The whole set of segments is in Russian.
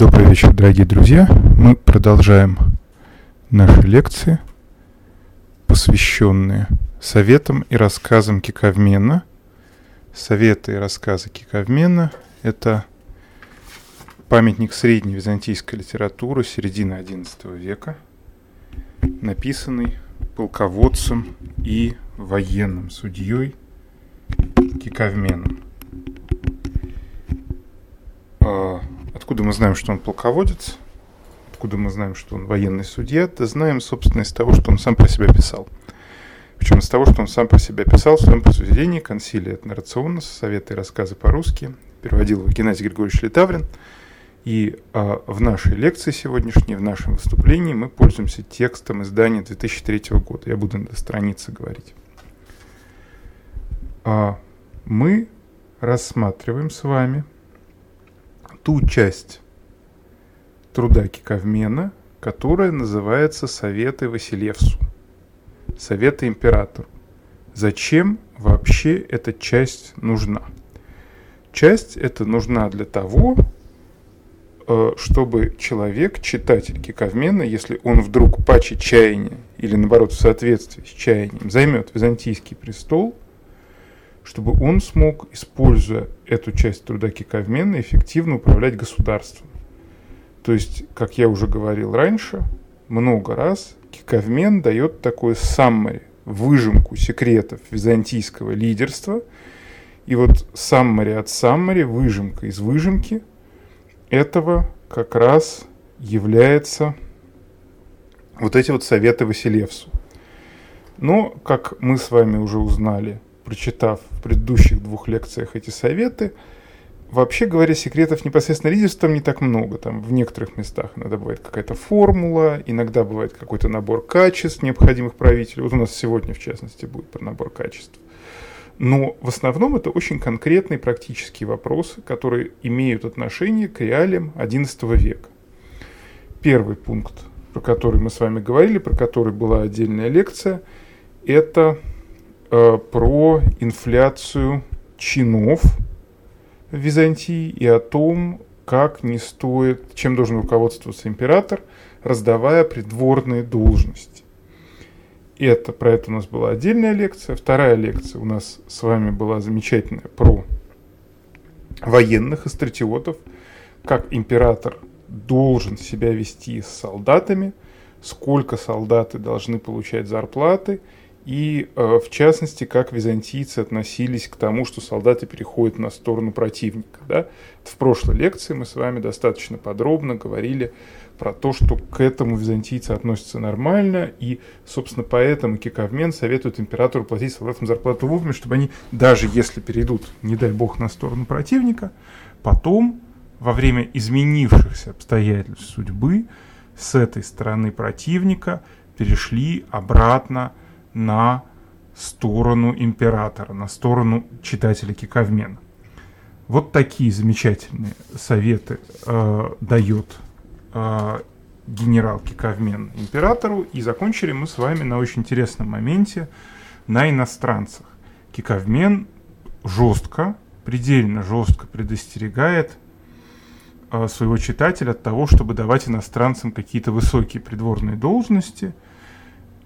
Добрый вечер, дорогие друзья. Мы продолжаем наши лекции, посвященные советам и рассказам Киковмена. Советы и рассказы Киковмена – это памятник средней византийской литературы середины XI века, написанный полководцем и военным судьей Киковменом. Откуда мы знаем, что он полководец? Откуда мы знаем, что он военный судья? Да знаем, собственно, из того, что он сам про себя писал. Причем из того, что он сам про себя писал в своем произведении «Консилия от наррационно. Советы и рассказы по-русски». Переводил его Геннадий Григорьевич Литаврин. И а, в нашей лекции сегодняшней, в нашем выступлении мы пользуемся текстом издания 2003 года. Я буду на странице говорить. А, мы рассматриваем с вами ту часть труда Киковмена, которая называется «Советы Василевсу», «Советы императору». Зачем вообще эта часть нужна? Часть эта нужна для того, э, чтобы человек, читатель Киковмена, если он вдруг паче чаяния или наоборот в соответствии с чаянием займет византийский престол – чтобы он смог, используя эту часть труда Киковмена, эффективно управлять государством. То есть, как я уже говорил раньше, много раз Киковмен дает такое саммари, выжимку секретов византийского лидерства. И вот саммари от саммари, выжимка из выжимки этого как раз является вот эти вот советы Василевсу. Но, как мы с вами уже узнали прочитав в предыдущих двух лекциях эти советы, вообще говоря, секретов непосредственно лидерства не так много. Там в некоторых местах иногда бывает какая-то формула, иногда бывает какой-то набор качеств, необходимых правителю. Вот у нас сегодня, в частности, будет про набор качеств. Но в основном это очень конкретные практические вопросы, которые имеют отношение к реалиям XI века. Первый пункт, про который мы с вами говорили, про который была отдельная лекция, это Э, про инфляцию чинов в Византии и о том, как не стоит, чем должен руководствоваться император, раздавая придворные должности. Это, про это у нас была отдельная лекция. Вторая лекция у нас с вами была замечательная про военных и стратиотов, как император должен себя вести с солдатами, сколько солдаты должны получать зарплаты – и, э, в частности, как византийцы относились к тому, что солдаты переходят на сторону противника. Да? В прошлой лекции мы с вами достаточно подробно говорили про то, что к этому византийцы относятся нормально, и, собственно, поэтому Киковмен советует императору платить солдатам зарплату вовремя, чтобы они, даже если перейдут, не дай бог, на сторону противника, потом, во время изменившихся обстоятельств судьбы, с этой стороны противника перешли обратно сторону императора, на сторону читателя Киковмена. Вот такие замечательные советы э, дает э, генерал Киковмен императору. И закончили мы с вами на очень интересном моменте на иностранцах. Киковмен жестко, предельно жестко предостерегает э, своего читателя от того, чтобы давать иностранцам какие-то высокие придворные должности –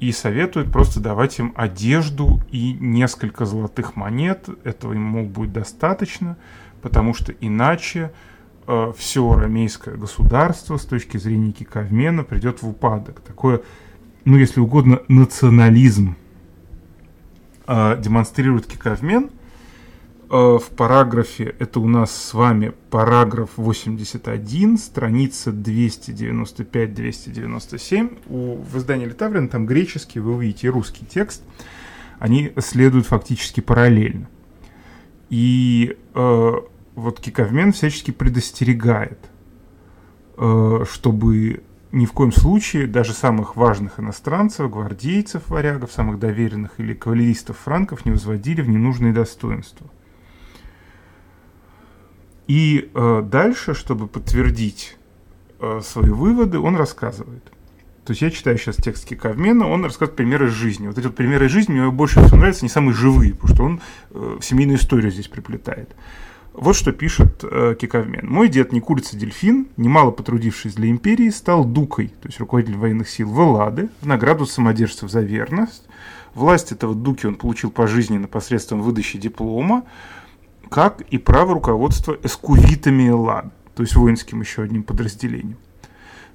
и советует просто давать им одежду и несколько золотых монет. Этого мол, будет достаточно, потому что иначе э, все ромейское государство с точки зрения Киковмена придет в упадок. Такое, ну, если угодно, национализм э, демонстрирует Киковмен – в параграфе, это у нас с вами параграф 81, страница 295-297. У, в издании Литаврина там греческий, вы увидите русский текст. Они следуют фактически параллельно. И э, вот Киковмен всячески предостерегает, э, чтобы ни в коем случае даже самых важных иностранцев, гвардейцев, варягов, самых доверенных или кавалеристов франков не возводили в ненужные достоинства. И э, дальше, чтобы подтвердить э, свои выводы, он рассказывает. То есть я читаю сейчас текст Киковмена, он рассказывает примеры из жизни. Вот эти вот примеры из жизни мне больше всего нравятся, не самые живые, потому что он э, семейную историю здесь приплетает. Вот что пишет э, Киковмен. «Мой дед не курица дельфин, немало потрудившись для империи, стал дукой, то есть руководитель военных сил в Эллады, в награду самодержцев за верность. Власть этого дуки он получил пожизненно посредством выдачи диплома, как и право руководства эскувитами Эллады, то есть воинским еще одним подразделением.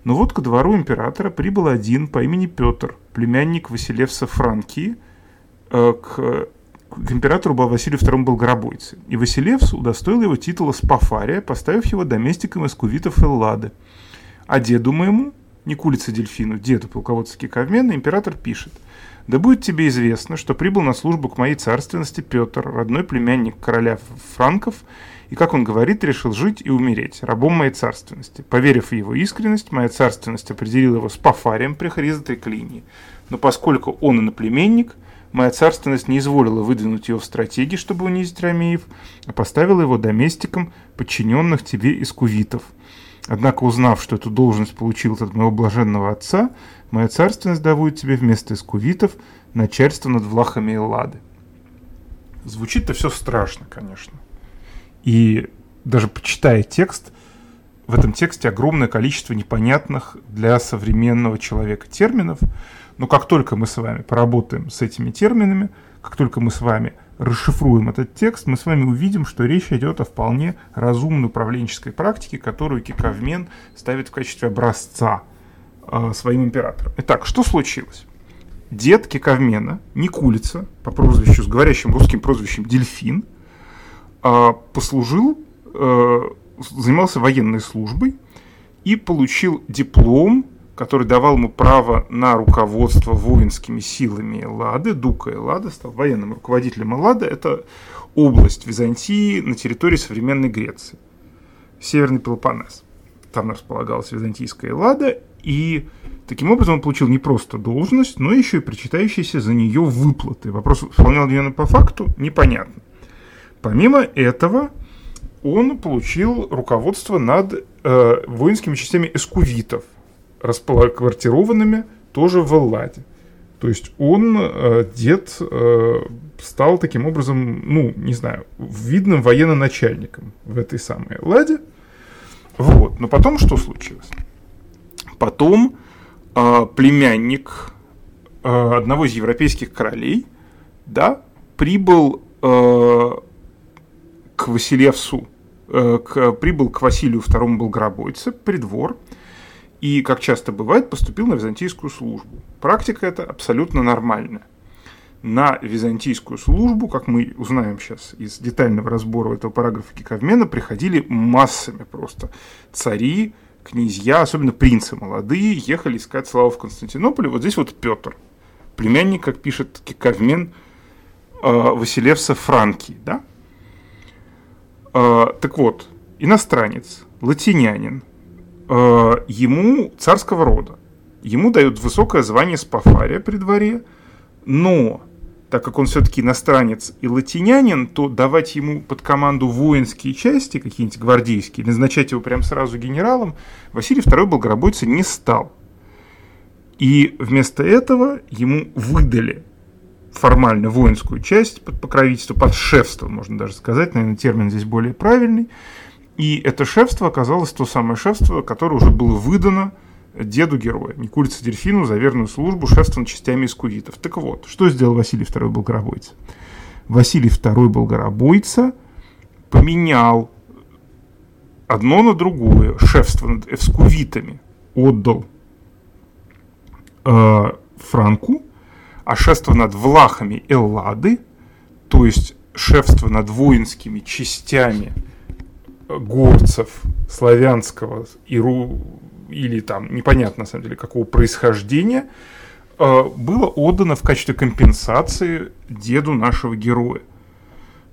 Но вот ко двору императора прибыл один по имени Петр, племянник Василевса Франкии, э, к к императору Василию II Болгоробойце, и Василевс удостоил его титула Спафария, поставив его доместиком эскувитов Эллады. А деду моему, Никулице Дельфину, деду полководца Киковмена, император пишет – да будет тебе известно, что прибыл на службу к моей царственности Петр, родной племянник короля Франков, и, как он говорит, решил жить и умереть, рабом моей царственности. Поверив в его искренность, моя царственность определила его с пафарием при Хризотой клинии. Но поскольку он иноплеменник, моя царственность не изволила выдвинуть его в стратегии, чтобы унизить Ромеев, а поставила его доместиком подчиненных тебе из кувитов. Однако, узнав, что эту должность получил от моего блаженного отца, моя царственность давует тебе вместо искувитов начальство над влахами Эллады. Звучит-то все страшно, конечно. И даже почитая текст, в этом тексте огромное количество непонятных для современного человека терминов, но как только мы с вами поработаем с этими терминами, как только мы с вами расшифруем этот текст, мы с вами увидим, что речь идет о вполне разумной управленческой практике, которую Киковмен ставит в качестве образца э, своим императорам. Итак, что случилось? Дед Киковмена, Никулица, по прозвищу, с говорящим русским прозвищем Дельфин, э, послужил, э, занимался военной службой и получил диплом который давал ему право на руководство воинскими силами Эллады. Дука Эллады стал военным руководителем Эллады. Это область Византии на территории современной Греции. Северный Пелопоннес. Там располагалась византийская Эллада, и таким образом он получил не просто должность, но еще и причитающиеся за нее выплаты. Вопрос, выполнял ли он по факту, непонятно. Помимо этого, он получил руководство над э, воинскими частями эскувитов – расквартированными тоже в Элладе. То есть он, э, дед, э, стал таким образом, ну, не знаю, видным военно-начальником в этой самой Элладе. Вот. Но потом что случилось? Потом э, племянник одного из европейских королей, да, прибыл к Василевсу, к, прибыл к Василию II Болгоробойце, придвор, и, как часто бывает, поступил на византийскую службу. Практика эта абсолютно нормальная. На византийскую службу, как мы узнаем сейчас из детального разбора этого параграфа Киковмена, приходили массами просто. Цари, князья, особенно принцы молодые, ехали искать славу в Константинополе. Вот здесь вот Петр, племянник, как пишет Киковмен, э, Василевса Франки. Да? Э, так вот, иностранец, латинянин, Э, ему царского рода. Ему дают высокое звание спафария при дворе, но так как он все-таки иностранец и латинянин, то давать ему под команду воинские части, какие-нибудь гвардейские, назначать его прям сразу генералом, Василий II Болгоробойца не стал. И вместо этого ему выдали формально воинскую часть под покровительство, под шефство, можно даже сказать, наверное, термин здесь более правильный, и это шефство оказалось то самое шефство, которое уже было выдано деду героя, Никулице Дельфину, за верную службу шефством частями искувитов. Так вот, что сделал Василий II Болгоробойца? Василий II Болгоробойца поменял одно на другое шефство над эскувитами, отдал э, Франку, а шефство над влахами Эллады, то есть шефство над воинскими частями – горцев славянского иру, или там непонятно на самом деле какого происхождения, э, было отдано в качестве компенсации деду нашего героя.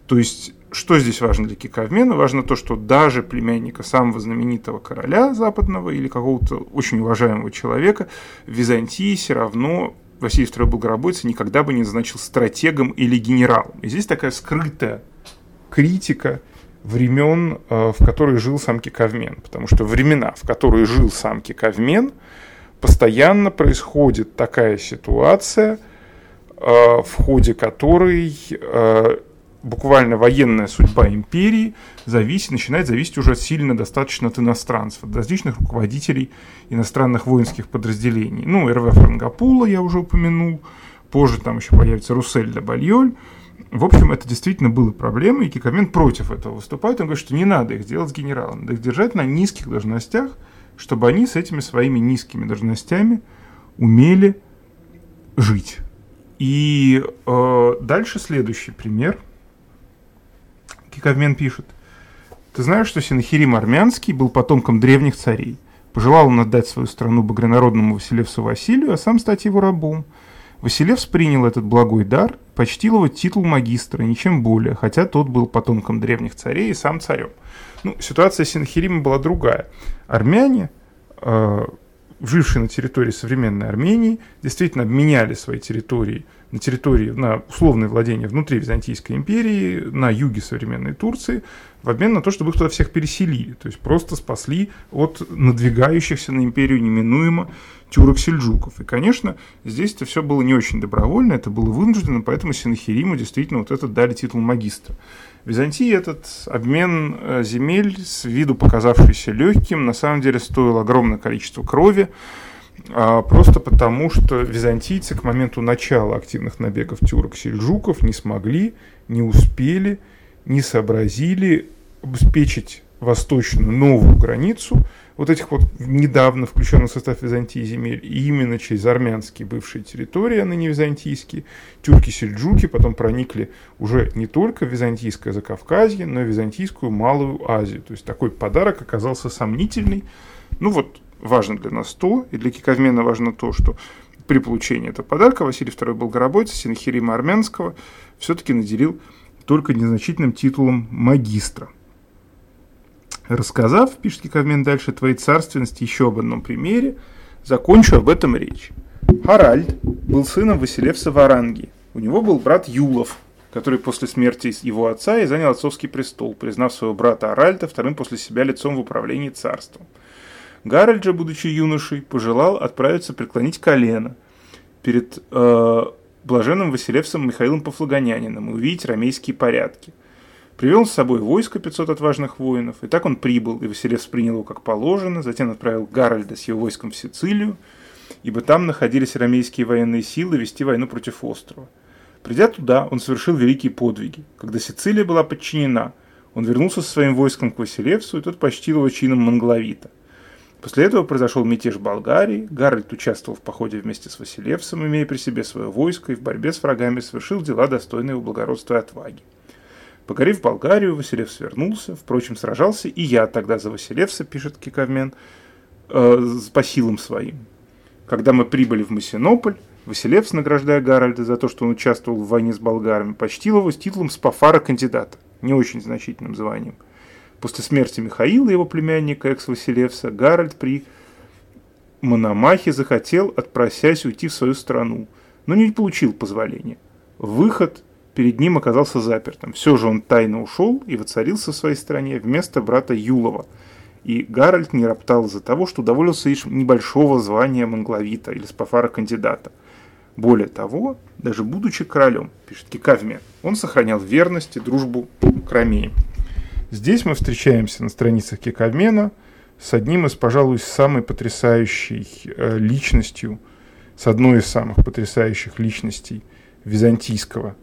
То есть, что здесь важно для Киковмена? Важно то, что даже племянника самого знаменитого короля западного или какого-то очень уважаемого человека в Византии все равно Василий II Болгоробойца никогда бы не назначил стратегом или генералом. И здесь такая скрытая критика – времен, э, в которые жил сам Киковмен. Потому что времена, в которые жил сам Киковмен, постоянно происходит такая ситуация, э, в ходе которой э, буквально военная судьба империи зависит, начинает зависеть уже сильно достаточно от иностранцев, от различных руководителей иностранных воинских подразделений. Ну, РВ Франгапула я уже упомянул, позже там еще появится Руссель де Бальоль. В общем, это действительно было проблемой, и Кикамен против этого выступает. Он говорит, что не надо их делать генералом, надо их держать на низких должностях, чтобы они с этими своими низкими должностями умели жить. И э, дальше следующий пример. Кикавмен пишет. Ты знаешь, что Синахирим Армянский был потомком древних царей. Пожелал он отдать свою страну богонародному Василевсу Василию, а сам стать его рабом. Василевс принял этот благой дар, почтил его титул магистра, ничем более, хотя тот был потомком древних царей и сам царем. Ну, ситуация Синахирима была другая. Армяне, э, жившие на территории современной Армении, действительно обменяли свои территории на территории, на условные владения внутри Византийской империи, на юге современной Турции, в обмен на то, чтобы их туда всех переселили. То есть просто спасли от надвигающихся на империю неминуемо тюрок-сельджуков. И, конечно, здесь это все было не очень добровольно, это было вынуждено, поэтому Синахириму действительно вот этот дали титул магистра. Византии этот обмен э, земель, с виду показавшийся легким, на самом деле стоил огромное количество крови, а, просто потому, что византийцы к моменту начала активных набегов тюрок-сельджуков не смогли, не успели, не сообразили обеспечить восточную новую границу вот этих вот недавно включенных в состав Византии земель, и именно через армянские бывшие территории, а ныне византийские, тюрки-сельджуки потом проникли уже не только в византийское Закавказье, но и в византийскую Малую Азию. То есть такой подарок оказался сомнительный. Ну вот, важно для нас то, и для Киковмена важно то, что при получении этого подарка Василий II Болгоробойца, Синхирима Армянского, все-таки наделил только незначительным титулом магистра. Рассказав, пишет Киковмен дальше, твоей царственности еще об одном примере, закончу об этом речь. Харальд был сыном Василевса Варанги. У него был брат Юлов, который после смерти его отца и занял отцовский престол, признав своего брата Аральда вторым после себя лицом в управлении царством. Гарольд же, будучи юношей, пожелал отправиться преклонить колено перед э, блаженным Василевсом Михаилом Пафлагонянином и увидеть ромейские порядки. Привел с собой войско 500 отважных воинов, и так он прибыл, и Василевс принял его как положено, затем отправил Гарольда с его войском в Сицилию, ибо там находились ромейские военные силы вести войну против острова. Придя туда, он совершил великие подвиги. Когда Сицилия была подчинена, он вернулся со своим войском к Василевсу, и тот почтил его чином Мангловита – После этого произошел мятеж Болгарии, Гарольд участвовал в походе вместе с Василевсом, имея при себе свое войско, и в борьбе с врагами совершил дела, достойные его благородства и отваги. Покорив Болгарию, Василевс вернулся, впрочем, сражался и я тогда за Василевса, пишет Киковмен, э, по силам своим. Когда мы прибыли в Масинополь, Василевс, награждая Гарольда за то, что он участвовал в войне с болгарами, почтил его с титулом Спафара кандидата, не очень значительным званием – После смерти Михаила, его племянника экс-Василевса, Гарольд при Мономахе захотел, отпросясь, уйти в свою страну, но не получил позволения. Выход перед ним оказался запертым. Все же он тайно ушел и воцарился в своей стране вместо брата Юлова. И Гарольд не роптал из-за того, что удостоился лишь небольшого звания манглавита или спафарокандидата. Более того, даже будучи королем, пишет Кекавмен, он сохранял верность и дружбу к Ромеям. Здесь мы встречаемся на страницах Кикобмена с одним из, пожалуй, самой потрясающей э, личностью, с одной из самых потрясающих личностей византийского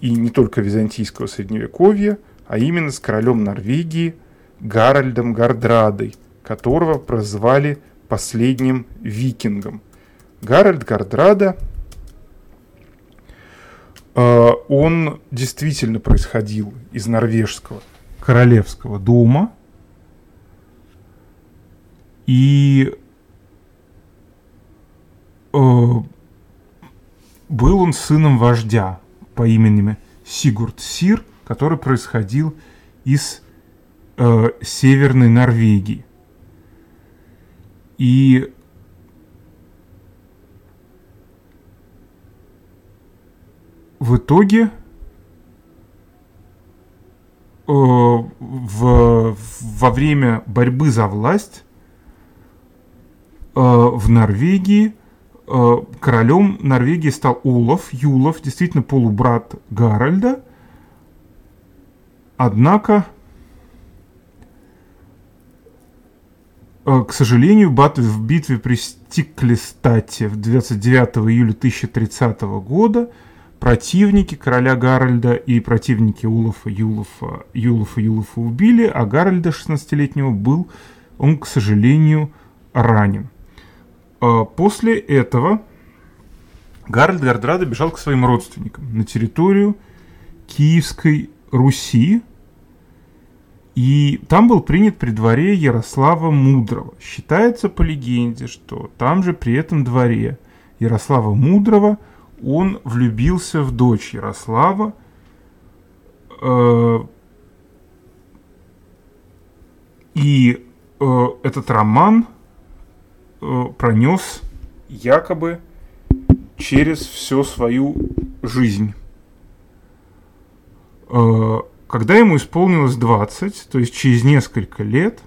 и не только византийского средневековья, а именно с королем Норвегии Гарольдом Гардрадой, которого прозвали последним викингом. Гарольд Гардрада, э, он действительно происходил из норвежского королевского дома. И э, был он сыном вождя по имени Сигурд Сир, который происходил из э, Северной Норвегии. И в итоге Э, в, во время борьбы за власть э, в Норвегии королем Норвегии стал Олаф Юлов, действительно полубрат Гарольда, Однако, к сожалению, в битве при Стиклестате в 29 июля 1030 года противники короля Гарольда и противники Улафа, Юлафа, Юлафа, Юлафа убили, а Гарольда 16-летнего был, он, к сожалению, ранен. После этого Гарольд Гардрада бежал к своим родственникам на территорию Киевской Руси, и там был принят при дворе Ярослава Мудрого. Считается по легенде, что там же при этом дворе Ярослава Мудрого он влюбился в дочь Ярослава, э, и э, этот роман пронес якобы через всю свою жизнь. Э, когда ему исполнилось 20, то есть через несколько лет,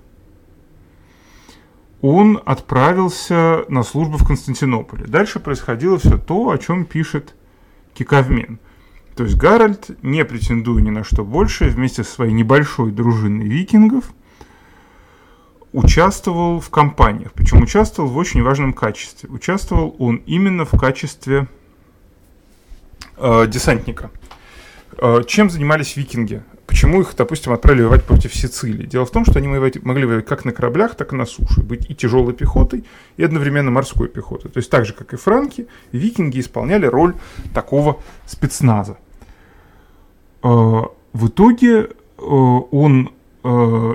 он отправился на службу в Константинополе. Дальше происходило все то, о чем пишет Киковмен. То есть Гарольд, не претендуя ни на что больше, вместе со своей небольшой дружиной викингов, участвовал в кампаниях. Причем участвовал в очень важном качестве. Участвовал он именно в качестве э, десантника. Э, чем занимались викинги? Почему их, допустим, отправили воевать против Сицилии? Дело в том, что они могли воевать как на кораблях, так и на суше. Быть и тяжелой пехотой, и одновременно морской пехотой. То есть так же, как и франки, викинги исполняли роль такого спецназа. Э, в итоге э, он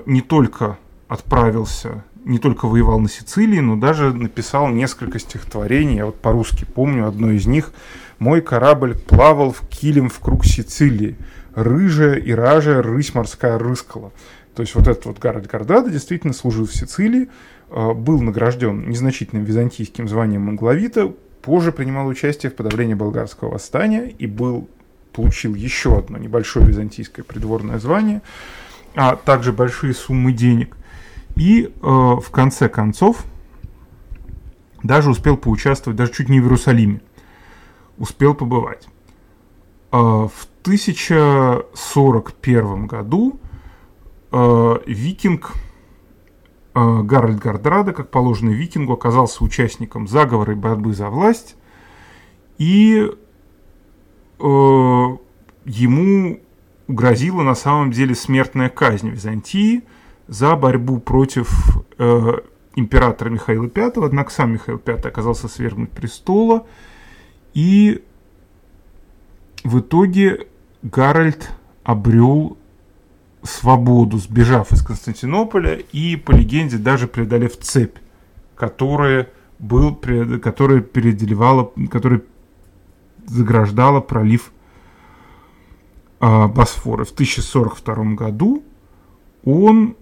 не только отправился, не только воевал на Сицилии, но даже написал несколько стихотворений. Я вот по-русски помню одно из них. «Мой корабль плавал в килем в круг Сицилии, рыжая и ражая рысь морская рыскала». То есть вот этот вот Гарольд Гардада действительно служил в Сицилии, э, был награжден незначительным византийским званием Монглавита, позже принимал участие в подавлении болгарского восстания и был, получил еще одно небольшое византийское придворное звание, а также большие суммы денег. И э, в конце концов даже успел поучаствовать, даже чуть не в Иерусалиме. Успел побывать. Э, в 1041 году э, викинг э, Гарольд Гардрада, как положено викингу, оказался участником заговора и борьбы за власть. И э, ему грозила на самом деле смертная казнь Византии – за борьбу против э, императора Михаила V, однако сам Михаил V оказался свергнут престола, и в итоге Гарольд обрел свободу, сбежав из Константинополя и, по легенде, даже преодолев цепь, которая, был, которая переделивала, которая заграждала пролив э, Босфора. В 1042 году он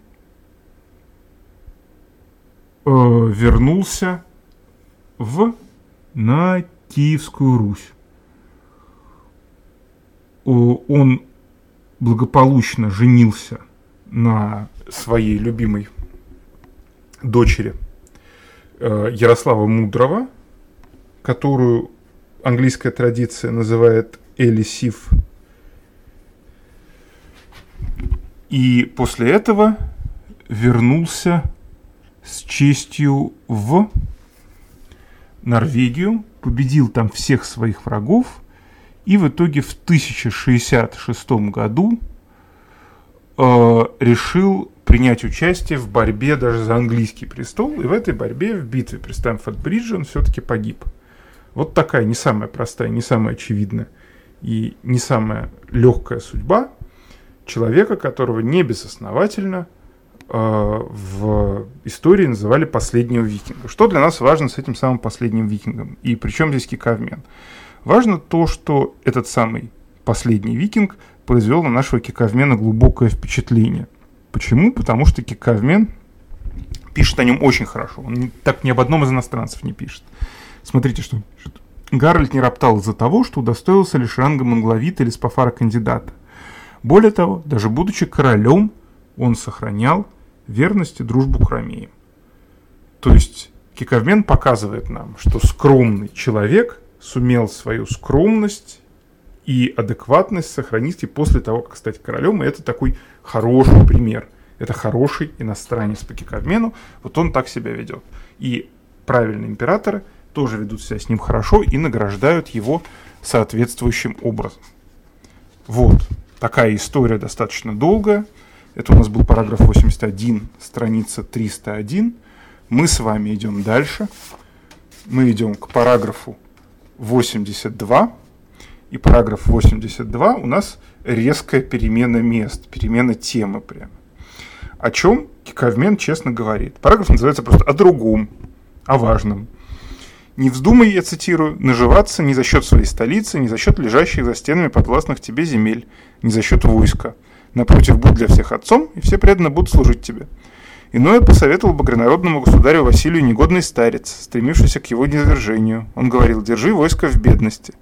вернулся в, на Киевскую Русь. Он благополучно женился на своей любимой дочери э, Ярослава Мудрого, которую английская традиция называет Элисив. И после этого вернулся с честью в Норвегию, победил там всех своих врагов и в итоге в 1066 году э, решил принять участие в борьбе даже за английский престол, и в этой борьбе, в битве при Стэнфорд-Бридже, он все-таки погиб. Вот такая не самая простая, не самая очевидная и не самая легкая судьба человека, которого не безосновательно – в истории называли последнего викинга. Что для нас важно с этим самым последним викингом? И причем здесь Кикавмен? Важно то, что этот самый последний викинг произвел на нашего Кикавмена глубокое впечатление. Почему? Потому что Кикавмен пишет о нем очень хорошо. Он так ни об одном из иностранцев не пишет. Смотрите, что он пишет. Гарольд не роптал из-за того, что удостоился лишь ранга манглавита или спафара кандидата. Более того, даже будучи королем, он сохранял верность и дружбу к ромеям. То есть Киковмен показывает нам, что скромный человек сумел свою скромность и адекватность сохранить и после того, как стать королем. И это такой хороший пример. Это хороший иностранец по киковмену. Вот он так себя ведет. И правильные императоры тоже ведут себя с ним хорошо и награждают его соответствующим образом. Вот. Такая история достаточно долгая. Это у нас был параграф 81, страница 301. Мы с вами идем дальше. Мы идем к параграфу 82. И параграф 82 у нас резкая перемена мест, перемена темы прямо. О чем Киковмен честно говорит. Параграф называется просто «О другом», «О важном». Не вздумай, я цитирую, наживаться ни за счет своей столицы, ни за счет лежащих за стенами подвластных тебе земель, ни за счет войска. Напротив, будь для всех отцом, и все преданно будут служить тебе. Иное посоветовал багрянародному государю Василию негодный старец, стремившийся к его низвержению. Он говорил, держи войско в бедности.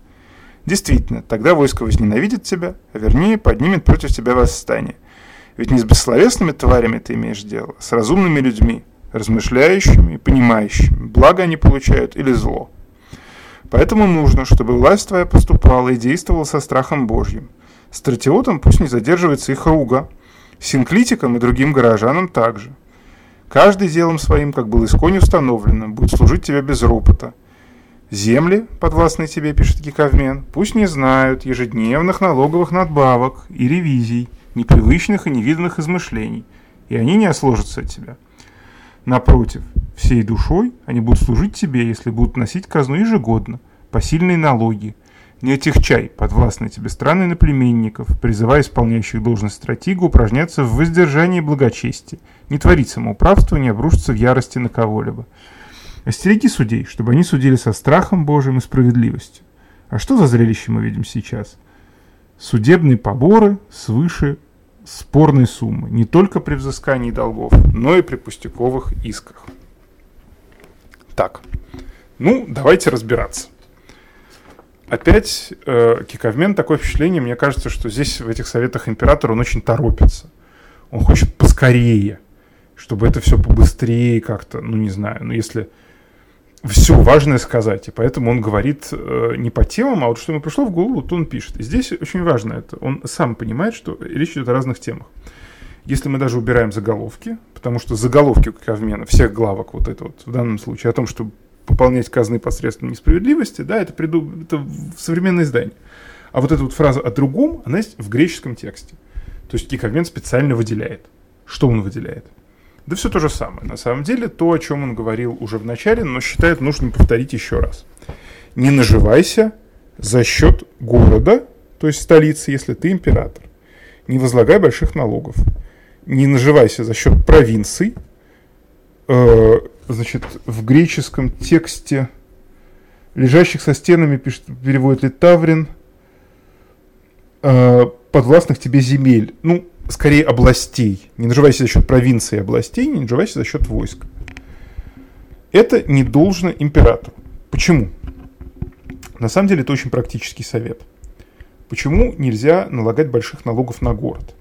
Действительно, тогда войско возненавидит тебя, а вернее поднимет против тебя восстание. Ведь не с бессловесными тварями ты имеешь дело, а с разумными людьми, размышляющими и понимающими, благо они получают или зло. Поэтому нужно, чтобы власть твоя поступала и действовала со страхом Божьим. Стратиотам пусть не задерживается их руга, синклитикам и другим горожанам также. Каждый делом своим, как было исконь установлено, будет служить тебе без ропота. Земли, подвластные тебе, пишет Гиковмен, пусть не знают ежедневных налоговых надбавок и ревизий, непривычных и невиданных измышлений, и они не осложатся от тебя. Напротив, всей душой они будут служить тебе, если будут носить казну ежегодно, посильные налоги. Не отягчай подвластные тебе страны наплеменников, призывая исполняющих должность стратега упражняться в воздержании и благочестии, не творить самоуправство, не обрушиться в ярости на кого-либо. Остереги судей, чтобы они судили со страхом Божьим и справедливостью. А что за зрелище мы видим сейчас? Судебные поборы свыше спорной суммы, не только при взыскании долгов, но и при пустяковых исках. Так, ну, давайте разбираться. Опять э, Киковмен, такое впечатление, мне кажется, что здесь в этих советах императора он очень торопится. Он хочет поскорее, чтобы это все побыстрее как-то, ну не знаю, ну если все важное сказать, и поэтому он говорит э, не по темам, а вот что ему пришло в голову, то он пишет. И здесь очень важно это. Он сам понимает, что речь идет о разных темах. Если мы даже убираем заголовки, потому что заголовки Кавмена, всех главок, вот это вот в данном случае, о том, что пополнять казны посредством несправедливости, да, это, приду, это современное издание. А вот эта вот фраза о другом, она есть в греческом тексте. То есть Киковмен специально выделяет. Что он выделяет? Да все то же самое. На самом деле, то, о чем он говорил уже в начале, но считает нужным повторить еще раз. Не наживайся за счет города, то есть столицы, если ты император. Не возлагай больших налогов. Не наживайся за счет провинций. Э, значит, в греческом тексте лежащих со стенами, пишет, переводит ли Таврин, э, подвластных тебе земель. Ну, скорее областей. Не наживайся за счет провинции областей, не наживайся за счет войск. Это не должно императору. Почему? На самом деле это очень практический совет. Почему нельзя налагать больших налогов на город?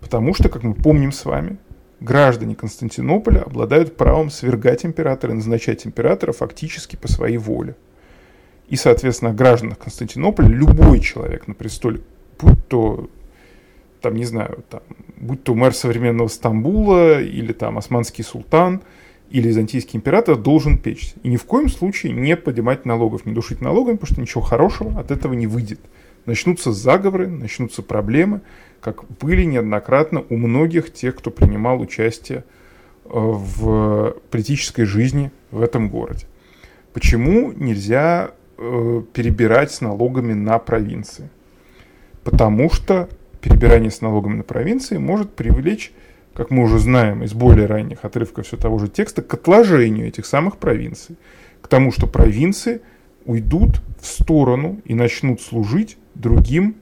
Потому что, как мы помним с вами, граждане Константинополя обладают правом свергать императора и назначать императора фактически по своей воле. И, соответственно, гражданах Константинополя любой человек на престоле, будь то там, не знаю, там, будь то мэр современного Стамбула, или там османский султан, или византийский император, должен печься. И ни в коем случае не поднимать налогов, не душить налогами, потому что ничего хорошего от этого не выйдет. Начнутся заговоры, начнутся проблемы, как были неоднократно у многих тех, кто принимал участие э, в политической жизни в этом городе. Почему нельзя э, перебирать с налогами на провинции? Потому что перебирание с налогами на провинции может привлечь, как мы уже знаем из более ранних отрывков все того же текста, к отложению этих самых провинций. К тому, что провинции уйдут в сторону и начнут служить другим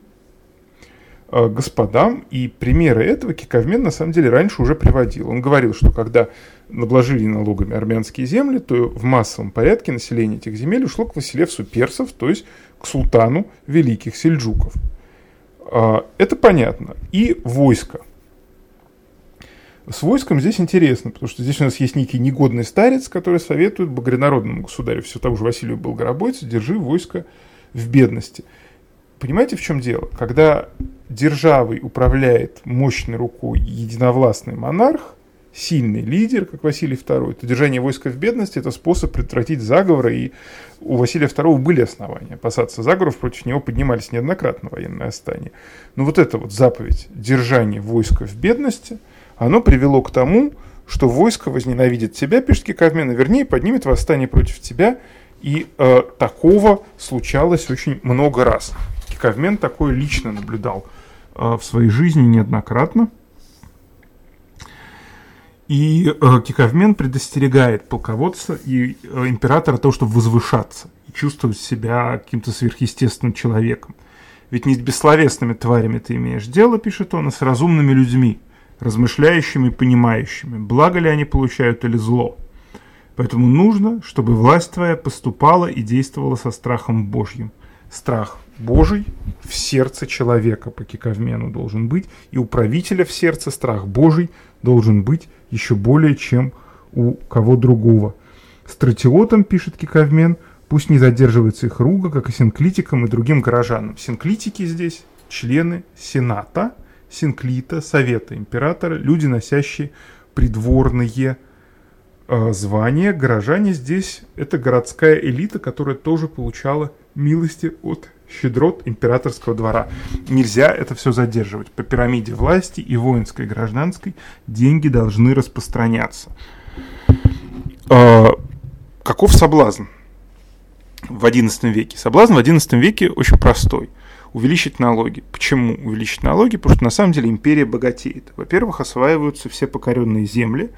господам. И примеры этого Киковмен на самом деле раньше уже приводил. Он говорил, что когда обложили налогами армянские земли, то в массовом порядке население этих земель ушло к Василевсу персов, то есть к султану великих сельджуков. А, это понятно. И войско. С войском здесь интересно, потому что здесь у нас есть некий негодный старец, который советует багрянародному государю, все тому же Василию Болгоробойцу, держи войско в бедности. Понимаете, в чем дело? Когда державой управляет мощной рукой единовластный монарх, сильный лидер, как Василий II, то держание войска в бедности – это способ предотвратить заговоры, и у Василия II были основания опасаться заговоров, против него поднимались неоднократно военные восстания. Но вот эта вот заповедь держания войска в бедности, оно привело к тому, что войско возненавидит тебя, пишет Кикавмена, вернее, поднимет восстание против тебя, и э, такого случалось очень много раз. Кикавмен такое лично наблюдал э, в своей жизни неоднократно – и э, Киковмен предостерегает полководца и э, императора того, чтобы возвышаться и чувствовать себя каким-то сверхъестественным человеком. Ведь не с бессловесными тварями ты имеешь дело, пишет он, а с разумными людьми, размышляющими и понимающими, благо ли они получают или зло. Поэтому нужно, чтобы власть твоя поступала и действовала со страхом Божьим. Страх Божий в сердце человека по Киковмену должен быть, и у правителя в сердце страх Божий должен быть еще более, чем у кого другого. Стратиотам, пишет Киковмен, пусть не задерживается их руга, как и синклитикам и другим горожанам. Синклитики здесь члены Сената, Синклита, Совета Императора, люди, носящие придворные э, звания. Горожане здесь – это городская элита, которая тоже получала милости от щедрот императорского двора. Нельзя это все задерживать. По пирамиде власти и воинской, и гражданской деньги должны распространяться. Э, каков соблазн в XI веке? Соблазн в XI веке очень простой. Увеличить налоги. Почему увеличить налоги? Потому что на самом деле империя богатеет. Во-первых, осваиваются все покоренные земли.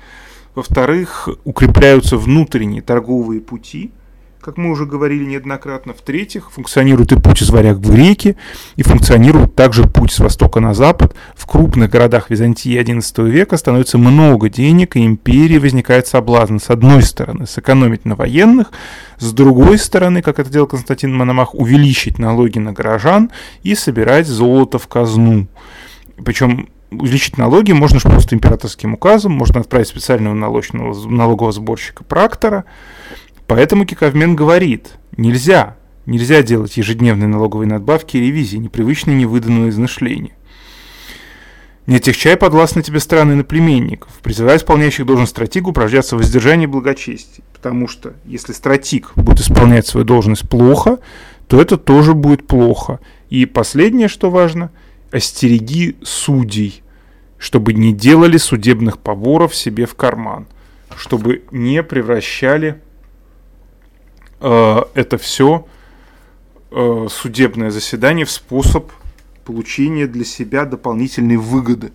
Во-вторых, укрепляются внутренние торговые пути – как мы уже говорили неоднократно. В-третьих, функционирует и путь из варяг в реки, и функционирует также путь с востока на запад. В крупных городах Византии XI века становится много денег, и империи возникает соблазн, с одной стороны, сэкономить на военных, с другой стороны, как это делал Константин Мономах, увеличить налоги на горожан и собирать золото в казну. Причем увеличить налоги можно просто императорским указом, можно отправить специального налогового сборщика Практора, Поэтому Киковмен говорит, нельзя, нельзя делать ежедневные налоговые надбавки и ревизии, непривычные невыданные изношения. Не отягчай подвластны тебе страны наплеменников, призывая исполняющих должность стратегу упражняться в воздержании и благочестии. Потому что если стратег будет исполнять свою должность плохо, то это тоже будет плохо. И последнее, что важно, остереги судей, чтобы не делали судебных поборов себе в карман, чтобы не превращали это все э, судебное заседание в способ получения для себя дополнительной выгоды.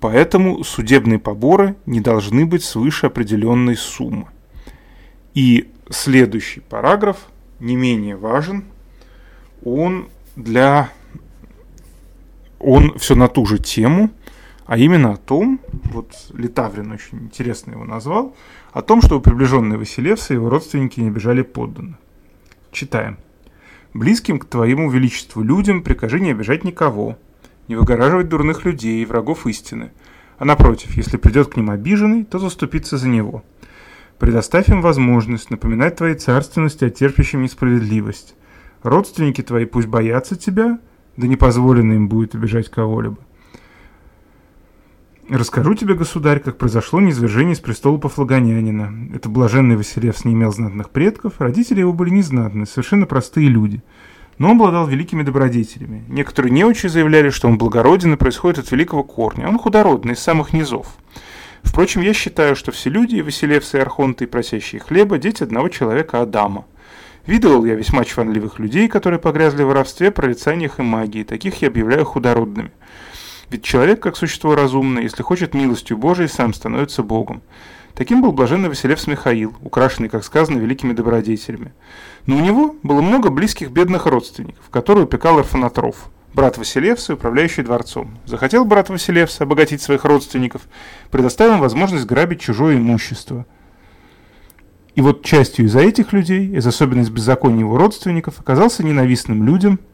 Поэтому судебные поборы не должны быть свыше определенной суммы. И следующий параграф не менее важен. Он для... Он все на ту же тему, а именно о том, вот Литаврин очень интересно его назвал, о том, чтобы приближенные Василевса и его родственники не обижали подданных. Читаем. «Близким к твоему величеству людям прикажи не обижать никого, не выгораживать дурных людей и врагов истины, а напротив, если придет к ним обиженный, то заступиться за него. Предоставь им возможность напоминать твоей царственности о терпящем несправедливость. Родственники твои пусть боятся тебя, да не позволено им будет обижать кого-либо. Расскажу тебе, государь, как произошло низвержение с престола Пафлагонянина. Это блаженный Василевс не имел знатных предков, родители его были незнатные, совершенно простые люди. Но он обладал великими добродетелями. Некоторые неучи заявляли, что он благороден и происходит от великого корня. Он худородный, из самых низов. Впрочем, я считаю, что все люди, и Василевсы, и Архонты, и просящие хлеба, дети одного человека Адама. Видывал я весьма чванливых людей, которые погрязли в воровстве, прорицаниях и магии. Таких я объявляю худородными. Ведь человек, как существо разумное, если хочет милостью Божией, сам становится Богом. Таким был блаженный Василевс Михаил, украшенный, как сказано, великими добродетелями. Но у него было много близких бедных родственников, которые упекал Арфанатроф, брат Василевса, управляющий дворцом. Захотел брат Василевса обогатить своих родственников, предоставил им возможность грабить чужое имущество. И вот частью из-за этих людей, из особенности беззакония его родственников, оказался ненавистным людям –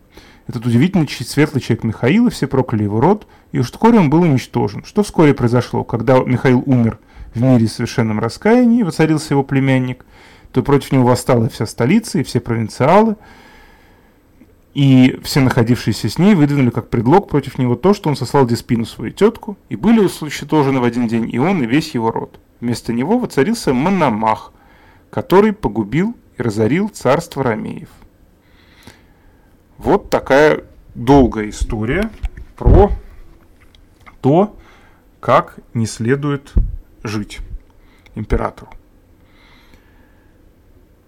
этот удивительный светлый человек Михаил, и все прокляли его род, и уж вскоре он был уничтожен. Что вскоре произошло? Когда Михаил умер в мире в совершенном раскаянии, воцарился его племянник, то против него восстала вся столица и все провинциалы. И все находившиеся с ней выдвинули как предлог против него то, что он сослал Диспину свою тетку, и были уничтожены в один день и он, и весь его род. Вместо него воцарился Мономах, который погубил и разорил царство Ромеев. Вот такая долгая история про то, как не следует жить императору.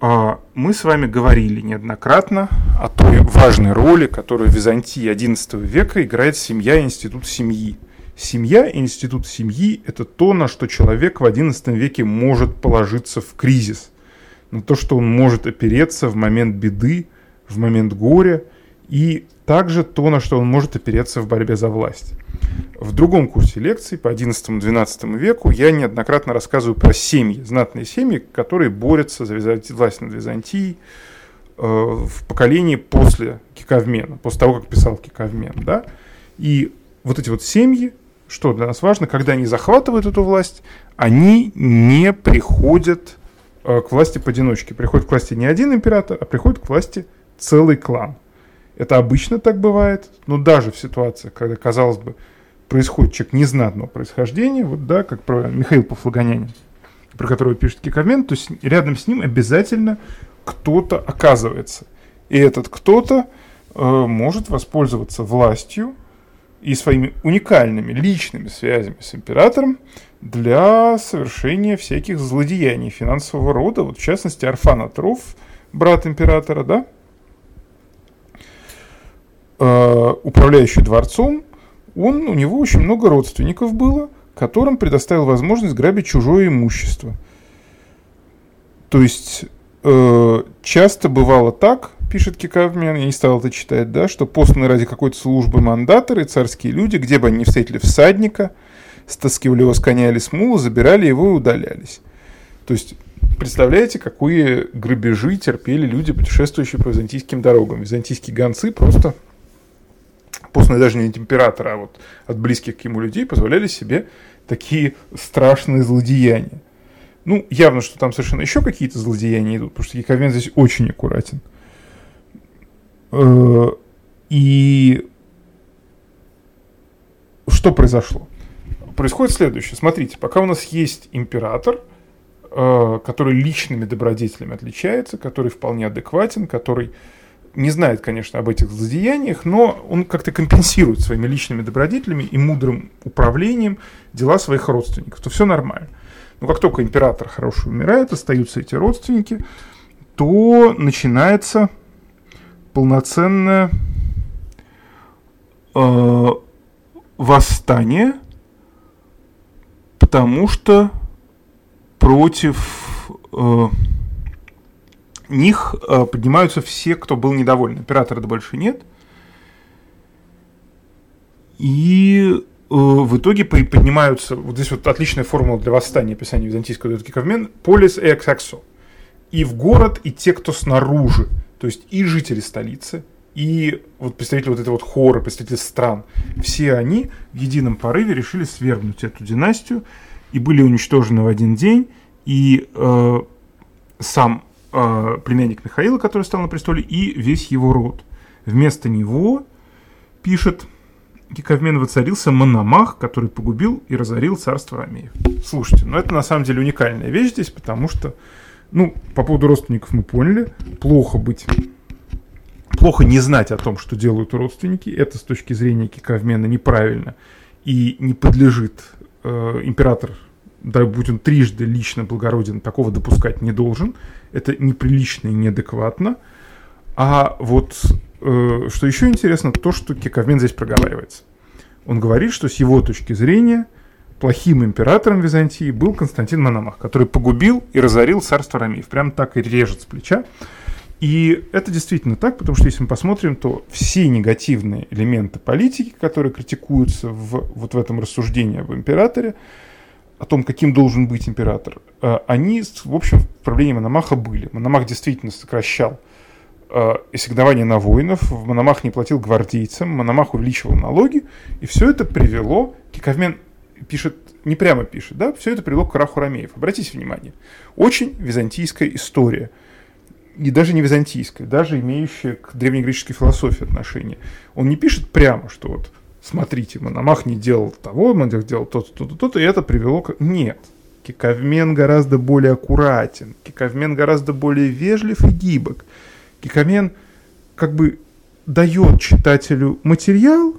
А, мы с вами говорили неоднократно о той важной роли, которую в Византии XI века играет семья и институт семьи. Семья и институт семьи – это то, на что человек в XI веке может положиться в кризис, на то, что он может опереться в момент беды, в момент горя, и также то, на что он может опереться в борьбе за власть. В другом курсе лекций по XI-XII веку я неоднократно рассказываю про семьи, знатные семьи, которые борются за власть над Византией э, в поколении после Киковмена, после того, как писал Киковмен. Да? И вот эти вот семьи, что для нас важно, когда они захватывают эту власть, они не приходят э, к власти поодиночке. Приходит к власти не один император, а приходит к власти целый клан. Это обычно так бывает, но даже в ситуациях, когда, казалось бы, происходит человек незнатного происхождения, вот, да, как про Михаил Пафлагонянин, про которого пишет Киковмен, то есть рядом с ним обязательно кто-то оказывается. И этот кто-то э, может воспользоваться властью и своими уникальными личными связями с императором для совершения всяких злодеяний финансового рода. Вот в частности Арфан Атров, брат императора, да, э, управляющий дворцом, он, у него очень много родственников было, которым предоставил возможность грабить чужое имущество. То есть э, часто бывало так, пишет Кикавмен, я не стал это читать, да, что посланные ради какой-то службы мандаторы, царские люди, где бы они не встретили всадника, стаскивали его с коня или с мула, забирали его и удалялись. То есть представляете, какие грабежи терпели люди, путешествующие по византийским дорогам. Византийские гонцы просто посланные даже не от императора, а вот от близких к ему людей, позволяли себе такие страшные злодеяния. Ну, явно, что там совершенно еще какие-то злодеяния идут, потому что Яковен здесь очень аккуратен. Э, и что произошло? Происходит следующее. Смотрите, пока у нас есть император, э, который личными добродетелями отличается, который вполне адекватен, который не знает, конечно, об этих злодеяниях, но он как-то компенсирует своими личными добродетелями и мудрым управлением дела своих родственников, то все нормально. Но как только император хороший умирает, остаются эти родственники, то начинается полноценное э, восстание, потому что против э, них э, поднимаются все, кто был недоволен. Императора-то больше нет. И э, в итоге поднимаются, вот здесь вот отличная формула для восстания описания византийского датки Ковмен, полис и эксаксо. И в город, и те, кто снаружи, то есть и жители столицы, и вот представители вот этого вот хора, представители стран, все они в едином порыве решили свергнуть эту династию и были уничтожены в один день, и э, сам э, племянник Михаила, который стал на престоле, и весь его род. Вместо него, пишет Киковмен, воцарился Мономах, который погубил и разорил царство Ромеев. Слушайте, ну это на самом деле уникальная вещь здесь, потому что, ну, по поводу родственников мы поняли, плохо быть плохо не знать о том, что делают родственники. Это с точки зрения Киковмена неправильно и не подлежит э, император да будь он трижды лично благороден, такого допускать не должен. Это неприлично и неадекватно. А вот э, что еще интересно, то, что Киковмен здесь проговаривается. Он говорит, что с его точки зрения плохим императором Византии был Константин Мономах, который погубил и разорил царство Ромеев. Прям так и режет с плеча. И это действительно так, потому что если мы посмотрим, то все негативные элементы политики, которые критикуются в, вот в этом рассуждении об императоре, о том, каким должен быть император, э, они, в общем, в правлении Мономаха были. Мономах действительно сокращал э, ассигнования на воинов, Мономах не платил гвардейцам, Мономах увеличивал налоги, и все это привело, Киковмен пишет, не прямо пишет, да, все это привело к краху Ромеев. Обратите внимание, очень византийская история. и даже не византийское, даже имеющее к древнегреческой философии отношение. Он не пишет прямо, что вот смотрите, Мономах не делал того, Мономах делал то-то, то-то, то-то, и это привело к... Нет. Киковмен гораздо более аккуратен, Киковмен гораздо более вежлив и гибок. Киковмен как бы дает читателю материал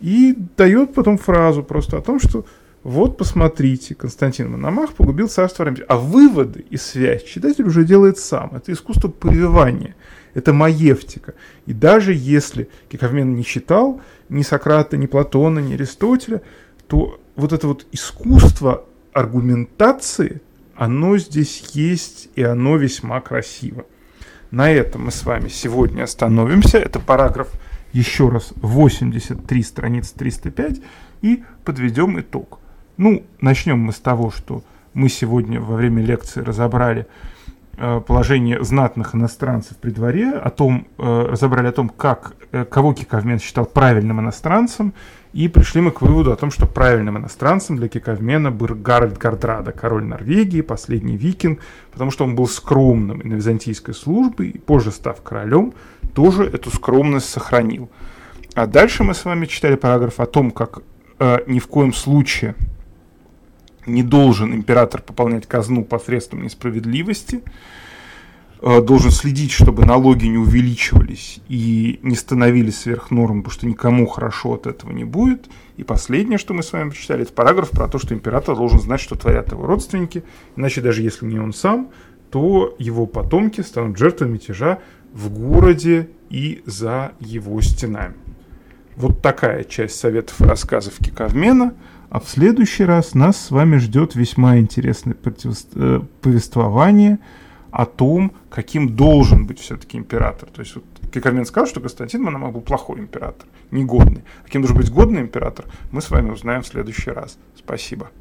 и дает потом фразу просто о том, что вот посмотрите, Константин Мономах погубил царство Рамзес. А выводы и связь читатель уже делает сам. Это искусство повивания. Это маевтика. И даже если Киковмен не читал ни Сократа, ни Платона, ни Аристотеля, то вот это вот искусство аргументации, оно здесь есть, и оно весьма красиво. На этом мы с вами сегодня остановимся. Это параграф, еще раз, 83, страница 305, и подведем итог. Ну, начнем мы с того, что мы сегодня во время лекции разобрали положение знатных иностранцев при дворе, о том, э, разобрали о том, как, э, кого Киковмен считал правильным иностранцем, и пришли мы к выводу о том, что правильным иностранцем для Киковмена был Гарольд Гардрада, король Норвегии, последний викинг, потому что он был скромным и на византийской службе, и позже став королем, тоже эту скромность сохранил. А дальше мы с вами читали параграф о том, как э, ни в коем случае не должен император пополнять казну посредством несправедливости, э, должен следить, чтобы налоги не увеличивались и не становились сверх норм, потому что никому хорошо от этого не будет. И последнее, что мы с вами прочитали, это параграф про то, что император должен знать, что творят его родственники, иначе даже если не он сам, то его потомки станут жертвами мятежа в городе и за его стенами. Вот такая часть советов и рассказов Киковмена – а в следующий раз нас с вами ждет весьма интересное э, повествование о том, каким должен быть все-таки император. То есть вот Кикармен сказал, что Константин Мономах был плохой император, негодный. А кем должен быть годный император, мы с вами узнаем в следующий раз. Спасибо.